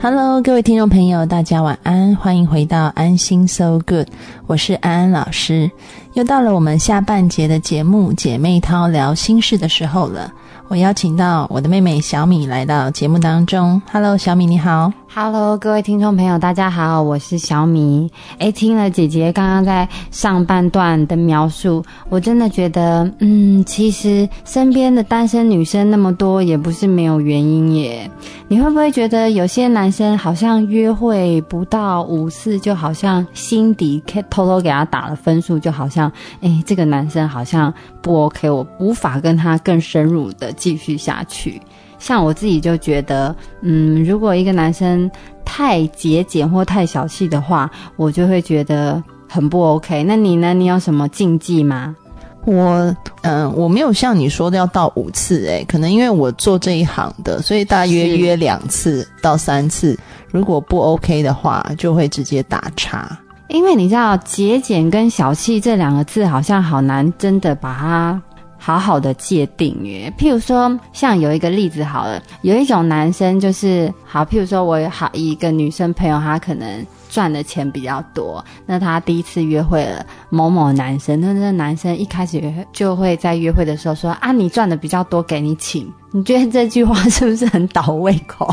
Hello，各位听众朋友，大家晚安，欢迎回到安心 So Good，我是安安老师，又到了我们下半节的节目姐妹淘聊心事的时候了。我邀请到我的妹妹小米来到节目当中。Hello，小米你好。Hello，各位听众朋友，大家好，我是小米。哎，听了姐姐刚刚在上半段的描述，我真的觉得，嗯，其实身边的单身女生那么多，也不是没有原因耶。你会不会觉得有些男生好像约会不到五次，就好像心底偷偷给他打了分数，就好像，哎，这个男生好像不 OK，我无法跟他更深入的继续下去。像我自己就觉得，嗯，如果一个男生太节俭或太小气的话，我就会觉得很不 OK。那你呢？你有什么禁忌吗？我，嗯，我没有像你说的要到五次，诶，可能因为我做这一行的，所以大约约两次到三次，如果不 OK 的话，就会直接打叉。因为你知道，节俭跟小气这两个字好像好难真的把它。好好的界定耶，譬如说，像有一个例子好了，有一种男生就是好，譬如说我有好一个女生朋友，她可能赚的钱比较多，那她第一次约会了某某男生，那那男生一开始就会在约会的时候说啊，你赚的比较多，给你请。你觉得这句话是不是很倒胃口？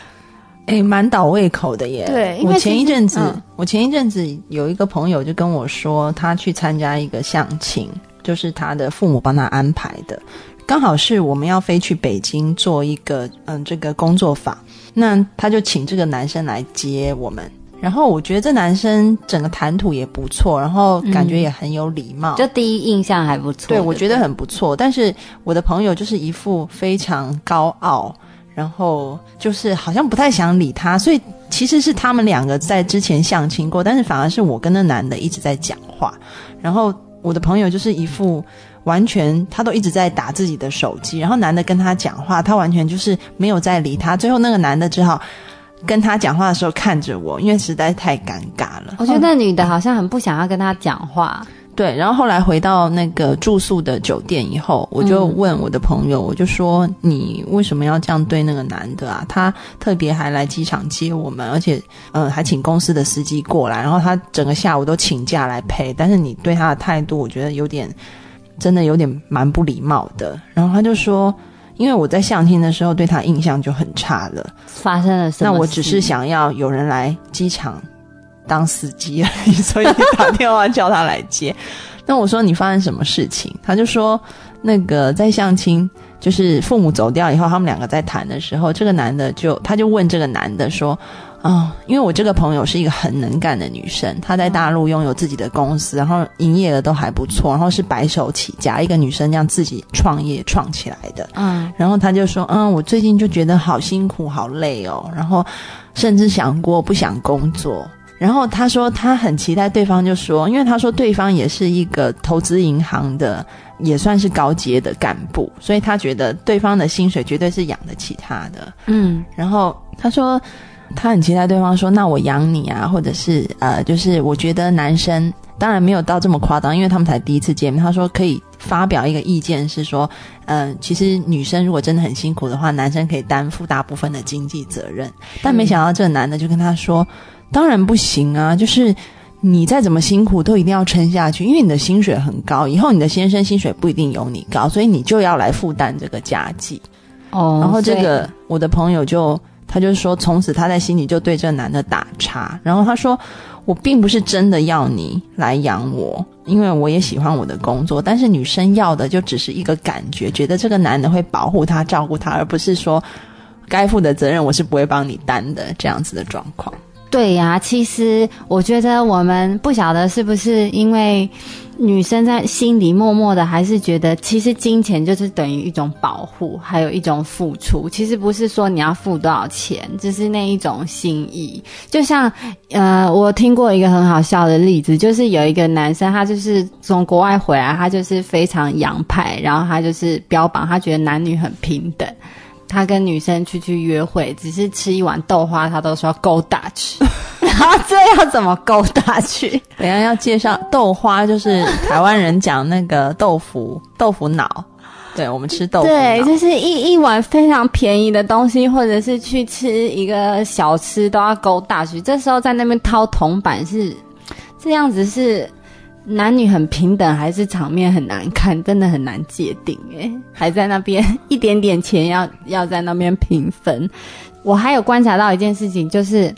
哎，蛮倒胃口的耶。对，我前一阵子，我前一阵子有一个朋友就跟我说，他去参加一个相亲。就是他的父母帮他安排的，刚好是我们要飞去北京做一个嗯这个工作坊，那他就请这个男生来接我们。然后我觉得这男生整个谈吐也不错，然后感觉也很有礼貌，就第一印象还不错。对，我觉得很不错。但是我的朋友就是一副非常高傲，然后就是好像不太想理他，所以其实是他们两个在之前相亲过，但是反而是我跟那男的一直在讲话，然后。我的朋友就是一副完全，他都一直在打自己的手机，然后男的跟他讲话，他完全就是没有在理他。最后那个男的只好跟他讲话的时候看着我，因为实在太尴尬了。我觉得那女的好像很不想要跟他讲话。对，然后后来回到那个住宿的酒店以后，我就问我的朋友，我就说：“你为什么要这样对那个男的啊？他特别还来机场接我们，而且，嗯，还请公司的司机过来，然后他整个下午都请假来陪。但是你对他的态度，我觉得有点，真的有点蛮不礼貌的。然后他就说，因为我在相亲的时候对他印象就很差了，发生了什么？那我只是想要有人来机场。”当司机而已，所以打电话叫他来接。那我说你发生什么事情？他就说那个在相亲，就是父母走掉以后，他们两个在谈的时候，这个男的就他就问这个男的说：“啊，因为我这个朋友是一个很能干的女生，她在大陆拥有自己的公司，然后营业额都还不错，然后是白手起家，一个女生这样自己创业创起来的。嗯，然后他就说：嗯，我最近就觉得好辛苦好累哦，然后甚至想过不想工作。”然后他说他很期待对方就说，因为他说对方也是一个投资银行的，也算是高阶的干部，所以他觉得对方的薪水绝对是养得起他的。嗯，然后他说他很期待对方说，那我养你啊，或者是呃，就是我觉得男生当然没有到这么夸张，因为他们才第一次见面。他说可以发表一个意见是说，嗯，其实女生如果真的很辛苦的话，男生可以担负大部分的经济责任。但没想到这个男的就跟他说。当然不行啊！就是你再怎么辛苦，都一定要撑下去，因为你的薪水很高，以后你的先生薪水不一定有你高，所以你就要来负担这个家计。哦，然后这个我的朋友就他就说，从此他在心里就对这个男的打叉。然后他说，我并不是真的要你来养我，因为我也喜欢我的工作，但是女生要的就只是一个感觉，觉得这个男的会保护她、照顾她，而不是说该负的责任我是不会帮你担的这样子的状况。对呀，其实我觉得我们不晓得是不是因为女生在心里默默的还是觉得，其实金钱就是等于一种保护，还有一种付出。其实不是说你要付多少钱，只是那一种心意。就像呃，我听过一个很好笑的例子，就是有一个男生，他就是从国外回来，他就是非常洋派，然后他就是标榜他觉得男女很平等。他跟女生出去约会，只是吃一碗豆花，他都说勾搭去。然后这要怎么勾搭去？等下要介绍豆花，就是台湾人讲那个豆腐豆腐脑，对，我们吃豆腐对，就是一一碗非常便宜的东西，或者是去吃一个小吃都要勾大去。这时候在那边掏铜板是这样子，是男女很平等，还是场面很难看？真的很难界定诶，还在那边一点点钱要要在那边平分。我还有观察到一件事情，就是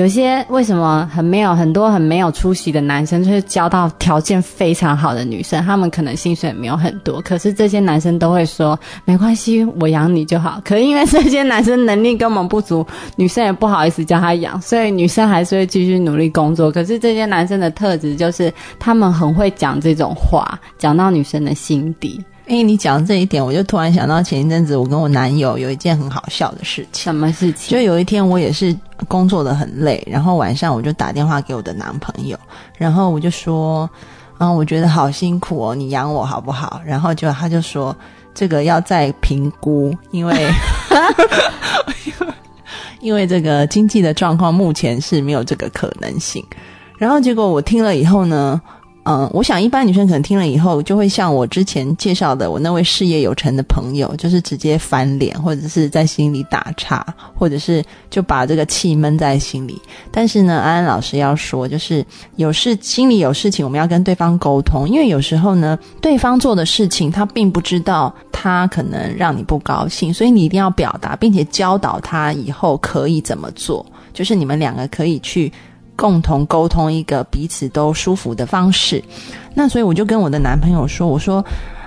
有些为什么很没有很多很没有出息的男生，就是交到条件非常好的女生，他们可能薪水没有很多，可是这些男生都会说没关系，我养你就好。可是因为这些男生能力根本不足，女生也不好意思叫他养，所以女生还是会继续努力工作。可是这些男生的特质就是他们很会讲这种话，讲到女生的心底。哎，你讲这一点，我就突然想到前一阵子我跟我男友有一件很好笑的事情。什么事情？就有一天我也是工作的很累，然后晚上我就打电话给我的男朋友，然后我就说，嗯，我觉得好辛苦哦，你养我好不好？然后就他就说这个要再评估，因为 因为这个经济的状况目前是没有这个可能性。然后结果我听了以后呢，嗯，我想一般女生可能听了以后，就会像我之前介绍的我那位事业有成的朋友，就是直接翻脸，或者是在心里打岔，或者是就把这个气闷在心里。但是呢，安安老师要说，就是有事心里有事情，我们要跟对方沟通，因为有时候呢，对方做的事情他并不知道，他可能让你不高兴，所以你一定要表达，并且教导他以后可以怎么做，就是你们两个可以去。共同沟通一个彼此都舒服的方式，那所以我就跟我的男朋友说：“我说，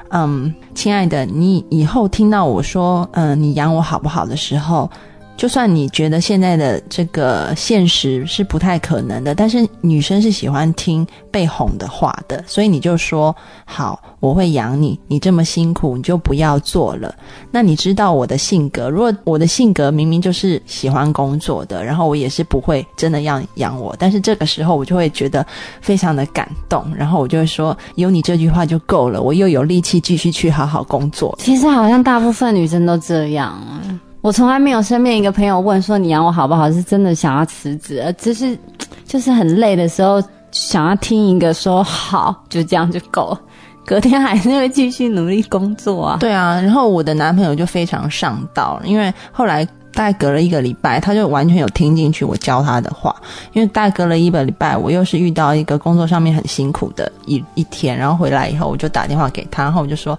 嗯，亲爱的，你以后听到我说，嗯，你养我好不好的时候，就算你觉得现在的这个现实是不太可能的，但是女生是喜欢听被哄的话的，所以你就说好，我会养你，你这么辛苦，你就不要做了。那你知道我的性格，如果我的性格明明就是喜欢工作的，然后我也是不会真的要养我，但是这个时候我就会觉得非常的感动，然后我就会说，有你这句话就够了，我又有力气继续去好好工作。其实好像大部分女生都这样啊。我从来没有身边一个朋友问说你养我好不好，是真的想要辞职，而只是就是很累的时候想要听一个说好，就这样就够了。隔天还是会继续努力工作啊。对啊，然后我的男朋友就非常上道，因为后来大概隔了一个礼拜，他就完全有听进去我教他的话。因为大概隔了一个礼拜，我又是遇到一个工作上面很辛苦的一一天，然后回来以后，我就打电话给他，然后我就说。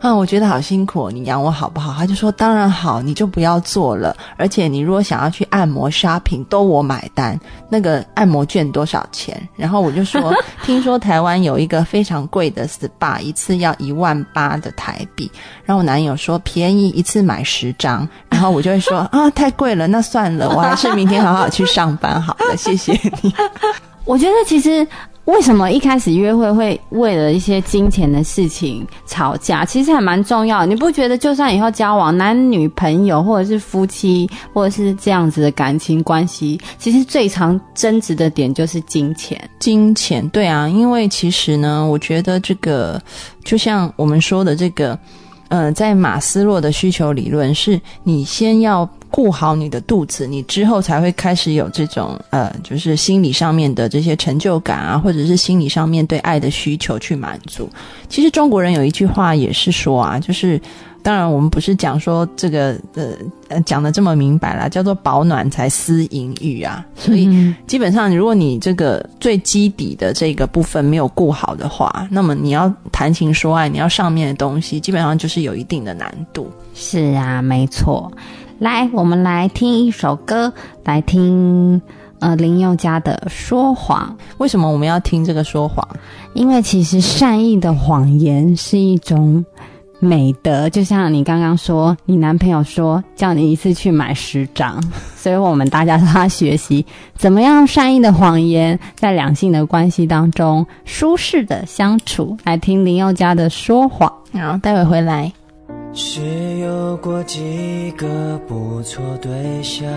嗯，我觉得好辛苦，你养我好不好？他就说当然好，你就不要做了。而且你如果想要去按摩 shopping，都我买单。那个按摩券多少钱？然后我就说，听说台湾有一个非常贵的 SPA，一次要一万八的台币。然后我男友说便宜，一次买十张。然后我就会说 啊，太贵了，那算了，我还是明天好好去上班好了，谢谢你。我觉得其实为什么一开始约会会为了一些金钱的事情吵架，其实还蛮重要。你不觉得就算以后交往男女朋友，或者是夫妻，或者是这样子的感情关系，其实最常争执的点就是金钱。金钱，对啊，因为其实呢，我觉得这个就像我们说的这个，呃，在马斯洛的需求理论，是你先要顾好你的肚子，你之后才会开始有这种呃，就是心理上面的这些成就感啊，或者是心理上面对爱的需求去满足。其实中国人有一句话也是说啊，就是当然我们不是讲说这个呃讲的这么明白啦，叫做保暖才思淫欲啊。所以基本上，如果你这个最基底的这个部分没有顾好的话，那么你要谈情说爱，你要上面的东西，基本上就是有一定的难度。是啊，没错。来，我们来听一首歌，来听呃林宥嘉的《说谎》。为什么我们要听这个说谎？因为其实善意的谎言是一种美德，就像你刚刚说，你男朋友说叫你一次去买十张，所以我们大家都要学习怎么样善意的谎言在两性的关系当中舒适的相处。来听林宥嘉的《说谎》，然后待会回来。是有过几个不错对象，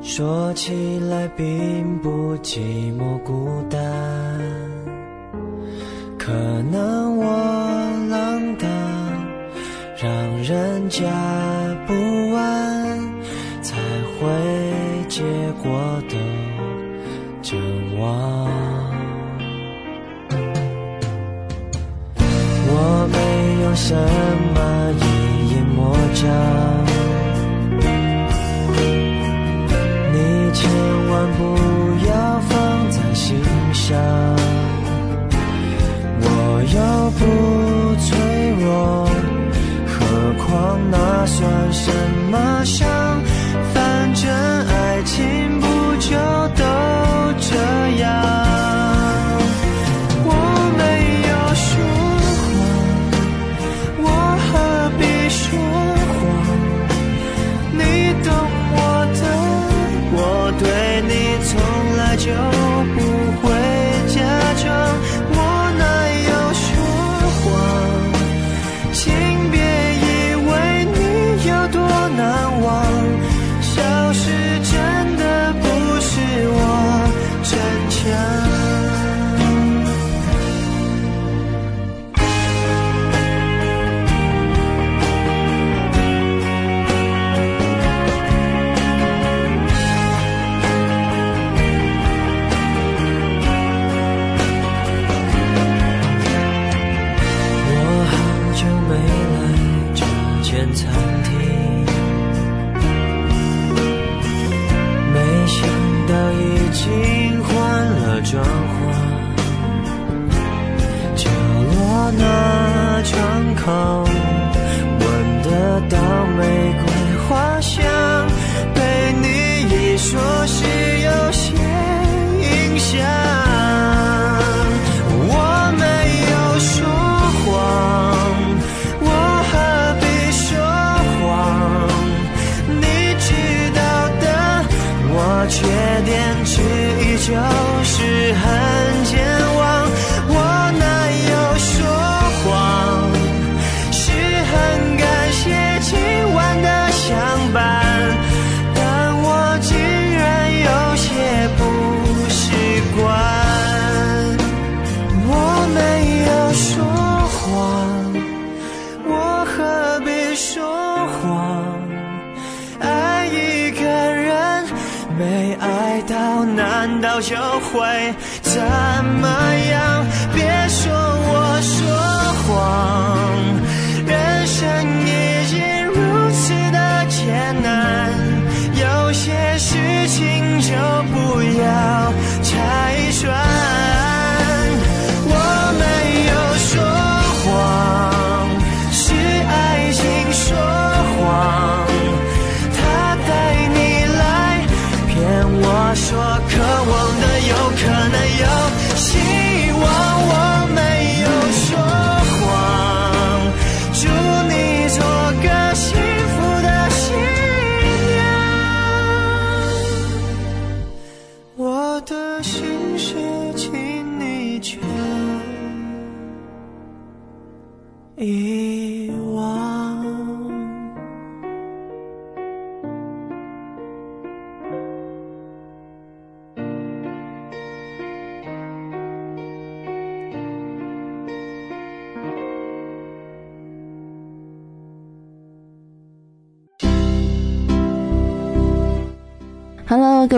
说起来并不寂寞孤单，可能我浪荡，让人家不安，才会结果都真忘。什么一眼莫障。你千万不要放在心上，我又不脆弱，何况那算什么伤？间餐厅，没想到已经换了装潢，角落那窗口难道就会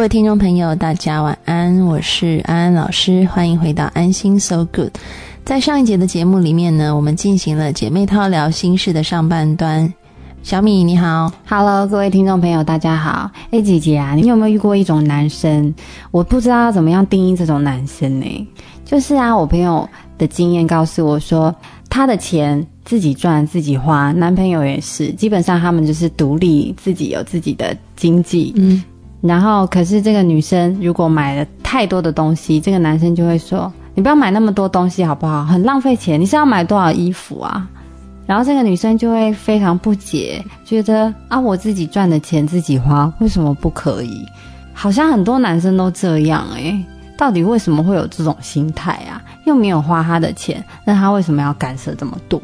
各位听众朋友，大家晚安，我是安安老师，欢迎回到安心 So Good。在上一节的节目里面呢，我们进行了姐妹套聊心事的上半段。小米你好，Hello，各位听众朋友，大家好。哎，姐姐啊，你有没有遇过一种男生？我不知道要怎么样定义这种男生呢？就是啊，我朋友的经验告诉我说，他的钱自己赚自己花，男朋友也是，基本上他们就是独立，自己有自己的经济。嗯，然后，可是这个女生如果买了太多的东西，这个男生就会说：“你不要买那么多东西好不好？很浪费钱。你是要买多少衣服啊？”然后这个女生就会非常不解，觉得啊，我自己赚的钱自己花，为什么不可以？好像很多男生都这样诶、到底为什么会有这种心态啊？又没有花他的钱，那他为什么要干涉这么多？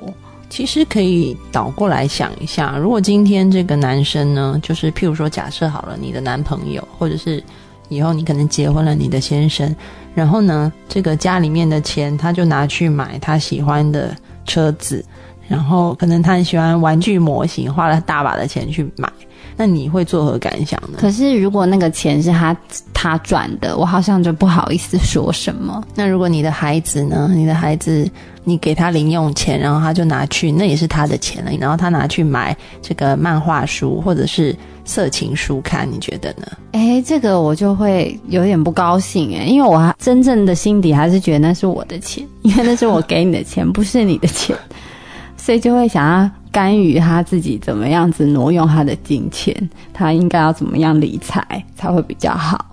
其实可以倒过来想一下，如果今天这个男生呢，就是譬如说，假设好了，你的男朋友，或者是以后你可能结婚了，你的先生，然后呢，这个家里面的钱他就拿去买他喜欢的车子，然后可能他很喜欢玩具模型，花了大把的钱去买，那你会作何感想呢？可是如果那个钱是他他赚的，我好像就不好意思说什么。那如果你的孩子呢？你的孩子，你给他零用钱，然后他就拿去，那也是他的钱了。然后他拿去买这个漫画书或者是色情书看，你觉得呢？哎，这个我就会有点不高兴哎，因为我还真正的心底还是觉得那是我的钱，因为那是我给你的钱，不是你的钱，所以就会想要干预他自己怎么样子挪用他的金钱，他应该要怎么样理财才会比较好。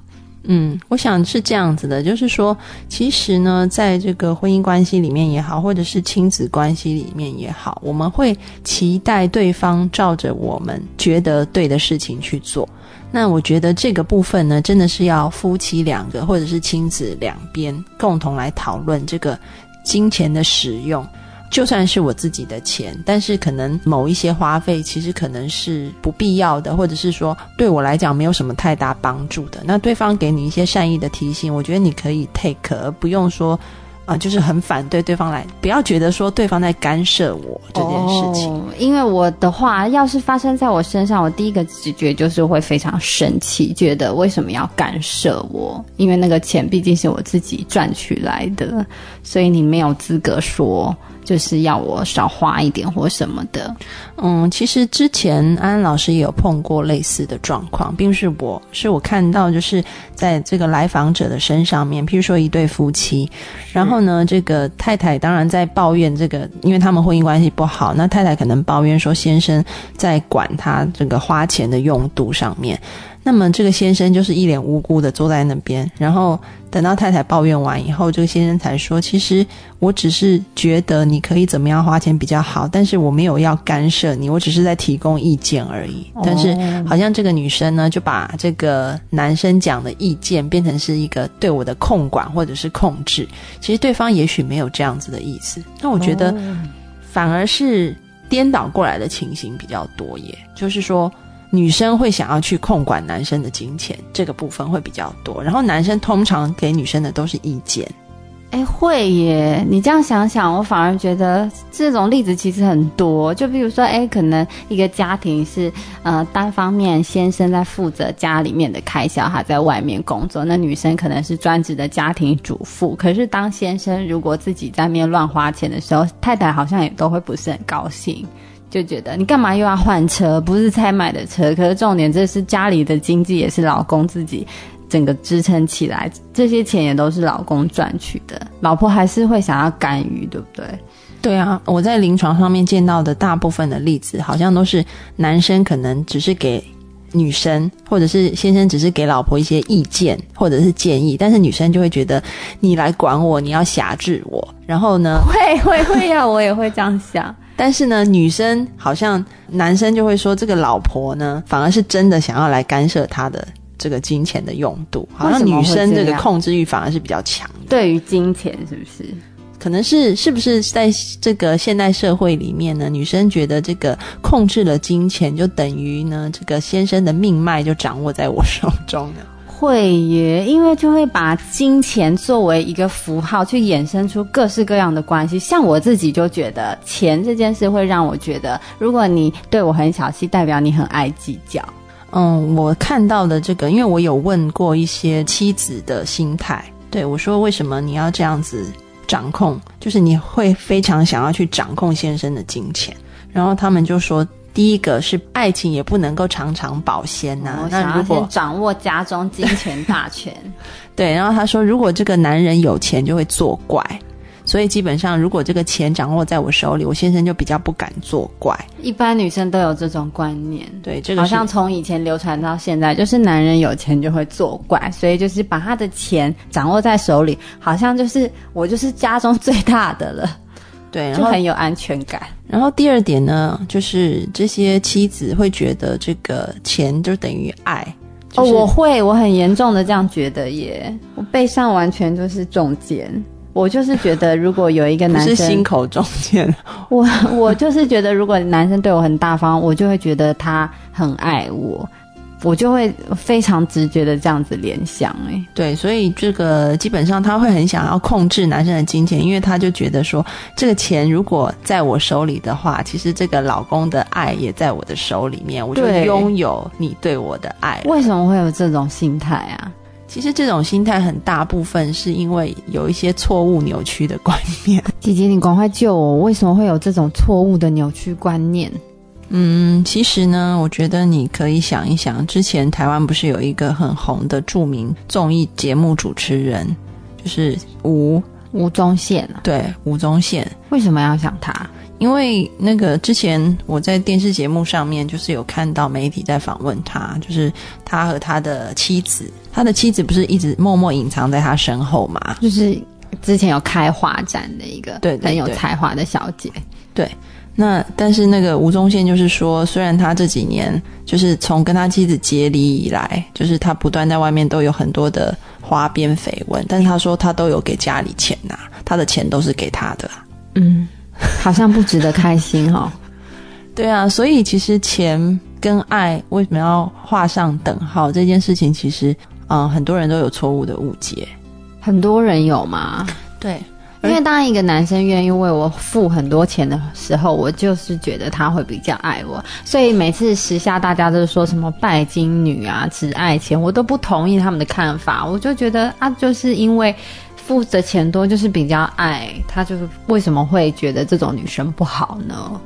嗯，我想是这样子的，就是说，其实呢，在这个婚姻关系里面也好，或者是亲子关系里面也好，我们会期待对方照着我们觉得对的事情去做。那我觉得这个部分呢，真的是要夫妻两个或者是亲子两边共同来讨论这个金钱的使用。就算是我自己的钱，但是可能某一些花费其实可能是不必要的，或者是说对我来讲没有什么太大帮助的。那对方给你一些善意的提醒，我觉得你可以 take，而不用说啊，就是很反对对方来，不要觉得说对方在干涉我这件事情。因为我的话，要是发生在我身上，我第一个直觉就是会非常生气，觉得为什么要干涉我？因为那个钱毕竟是我自己赚取来的，所以你没有资格说就是要我少花一点或什么的。嗯，其实之前安安老师也有碰过类似的状况，并不是我是我看到就是在这个来访者的身上面，譬如说一对夫妻，然后呢，这个太太当然在抱怨这个，因为他们婚姻关系不好，那太太可能抱怨说先生在管他这个花钱的用度上面。那么这个先生就是一脸无辜的坐在那边，然后等到太太抱怨完以后，这个先生才说：“其实我只是觉得你可以怎么样花钱比较好，但是我没有要干涉你，我只是在提供意见而已。”但是好像这个女生呢，就把这个男生讲的意见变成是一个对我的控管或者是控制。其实对方也许没有这样子的意思。那我觉得反而是颠倒过来的情形比较多耶，就是说。女生会想要去控管男生的金钱，这个部分会比较多。然后男生通常给女生的都是意见。哎，会耶！你这样想想，我反而觉得这种例子其实很多。就比如说，哎，可能一个家庭是呃单方面先生在负责家里面的开销，他在外面工作，那女生可能是专职的家庭主妇。可是当先生如果自己在面乱花钱的时候，太太好像也都会不是很高兴。就觉得你干嘛又要换车？不是才买的车，可是重点这是家里的经济，也是老公自己整个支撑起来，这些钱也都是老公赚取的，老婆还是会想要干预，对不对？对啊，我在临床上面见到的大部分的例子，好像都是男生可能只是给女生，或者是先生只是给老婆一些意见或者是建议，但是女生就会觉得你来管我，你要辖制我，然后呢，会会会呀，我也会这样想。但是呢，女生好像男生就会说，这个老婆呢，反而是真的想要来干涉他的这个金钱的用度，好像女生这个控制欲反而是比较强的。对于金钱，是不是？可能是是不是在这个现代社会里面呢？女生觉得这个控制了金钱，就等于呢，这个先生的命脉就掌握在我手中呢。会耶，因为就会把金钱作为一个符号，去衍生出各式各样的关系。像我自己就觉得，钱这件事会让我觉得，如果你对我很小气，代表你很爱计较。嗯，我看到的这个，因为我有问过一些妻子的心态，对我说，为什么你要这样子掌控？就是你会非常想要去掌控先生的金钱，然后他们就说。第一个是爱情也不能够常常保鲜呐、我那如果掌握家中金钱大权，对，然后他说，如果这个男人有钱就会作怪，所以基本上如果这个钱掌握在我手里，我先生就比较不敢作怪。一般女生都有这种观念。对，这个好像从以前流传到现在，就是男人有钱就会作怪，所以就是把他的钱掌握在手里，好像就是我就是家中最大的了，对，然后就很有安全感。然后第二点呢，就是这些妻子会觉得这个钱就等于爱。哦，就是我会，我很严重的这样觉得耶，我背上完全就是中箭。我就是觉得，如果有一个男生，是心口中箭，我我就是觉得，如果男生对我很大方，我就会觉得他很爱我。我就会非常直觉的这样子联想、哎，对，所以这个基本上他会很想要控制男生的金钱，因为他就觉得说，这个钱如果在我手里的话，其实这个老公的爱也在我的手里面，我就对拥有你对我的爱。为什么会有这种心态啊？其实这种心态很大部分是因为有一些错误扭曲的观念。姐姐，你赶快救我！为什么会有这种错误的扭曲观念？嗯，其实呢，我觉得你可以想一想，之前台湾不是有一个很红的著名综艺节目主持人，就是吴吴宗宪啊，对吴宗宪。为什么要想他？因为那个之前我在电视节目上面就是有看到媒体在访问他，就是他和他的妻子，他的妻子不是一直默默隐藏在他身后嘛？就是之前有开画展的一个对对很有才华的小姐，对，那但是那个吴宗宪就是说，虽然他这几年就是从跟他妻子结离以来，就是他不断在外面都有很多的花边绯闻，但是他说他都有给家里钱呐，他的钱都是给他的。嗯，好像不值得开心哦。对啊，所以其实钱跟爱为什么要画上等号这件事情，其实嗯很多人都有错误的误解。很多人有吗？对，因为当一个男生愿意为我付很多钱的时候，我就是觉得他会比较爱我，所以每次时下大家都说什么拜金女啊，只爱钱，我都不同意他们的看法。我就觉得啊，就是因为付的钱多，就是比较爱他，就是为什么会觉得这种女生不好呢？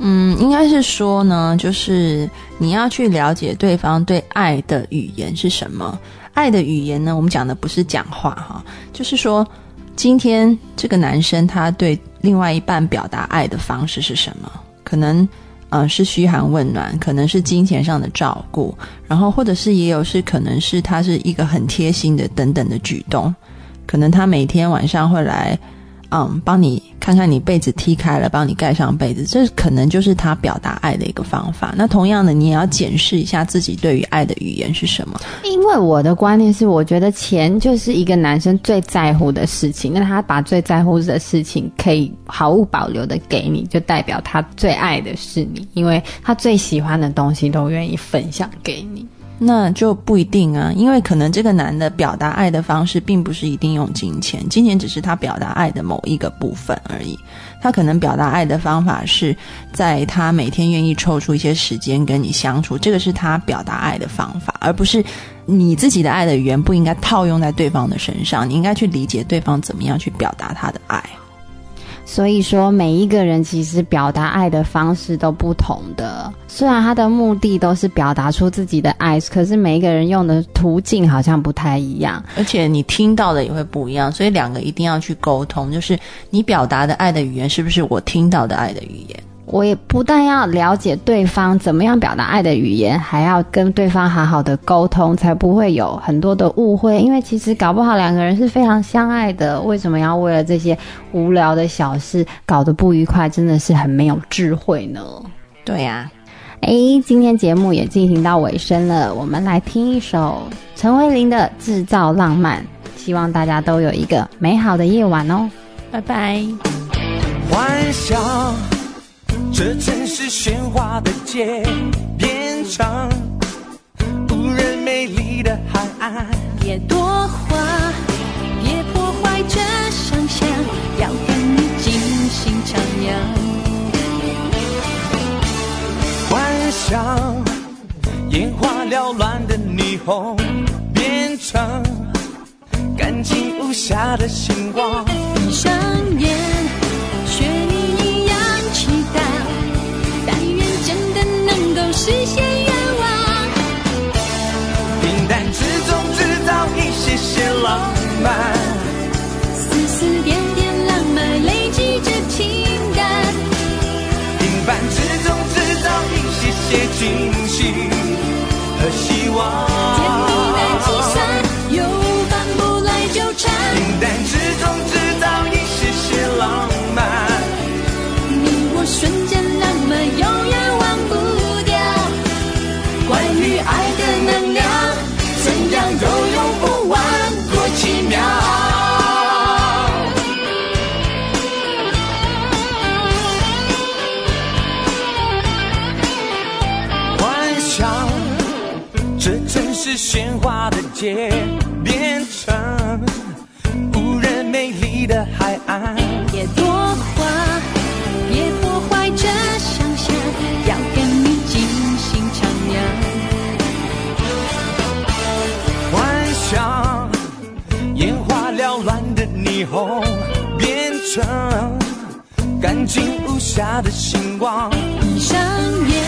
嗯，应该是说呢，就是你要去了解对方对爱的语言是什么。爱的语言呢，我们讲的不是讲话哈，就是说今天这个男生他对另外一半表达爱的方式是什么？可能呃是嘘寒问暖，可能是金钱上的照顾，然后或者是也有是可能是他是一个很贴心的等等的举动，可能他每天晚上会来。嗯，帮你看看你被子踢开了，帮你盖上被子，这可能就是他表达爱的一个方法。那同样的，你也要检视一下自己对于爱的语言是什么。因为我的观念是，我觉得钱就是一个男生最在乎的事情，那他把最在乎的事情可以毫无保留的给你，就代表他最爱的是你，因为他最喜欢的东西都愿意分享给你。那就不一定啊，因为可能这个男的表达爱的方式并不是一定用金钱，金钱只是他表达爱的某一个部分而已。他可能表达爱的方法是在他每天愿意抽出一些时间跟你相处，这个是他表达爱的方法，而不是你自己的爱的语言不应该套用在对方的身上，你应该去理解对方怎么样去表达他的爱。所以说，每一个人其实表达爱的方式都不同的。虽然他的目的都是表达出自己的爱，可是每一个人用的途径好像不太一样。而且你听到的也会不一样，所以两个一定要去沟通，就是你表达的爱的语言是不是我听到的爱的语言。我也不但要了解对方怎么样表达爱的语言，还要跟对方好好的沟通，才不会有很多的误会。因为其实搞不好两个人是非常相爱的，为什么要为了这些无聊的小事搞得不愉快？真的是很没有智慧呢。对呀、哎，今天节目也进行到尾声了，我们来听一首陈慧琳的《制造浪漫》，希望大家都有一个美好的夜晚哦。拜拜。幻想这城市喧哗的街，变成无人美丽的海岸。别多话，别破坏这想象，要跟你尽兴徜徉。幻想眼花缭乱的霓虹，变成干净无瑕的星光。闭上眼，实现愿望。平淡之中制造一些些浪漫，丝丝点点浪漫累积着情感，平凡之中制造一些些惊喜和希望。甜蜜难计算，又反不来纠缠。平淡之中是喧哗的街，变成无人美丽的海岸。别多话，别破坏这想象，要跟你尽兴徜徉。幻想眼花缭乱的霓虹，变成干净无瑕的星光。闭上眼，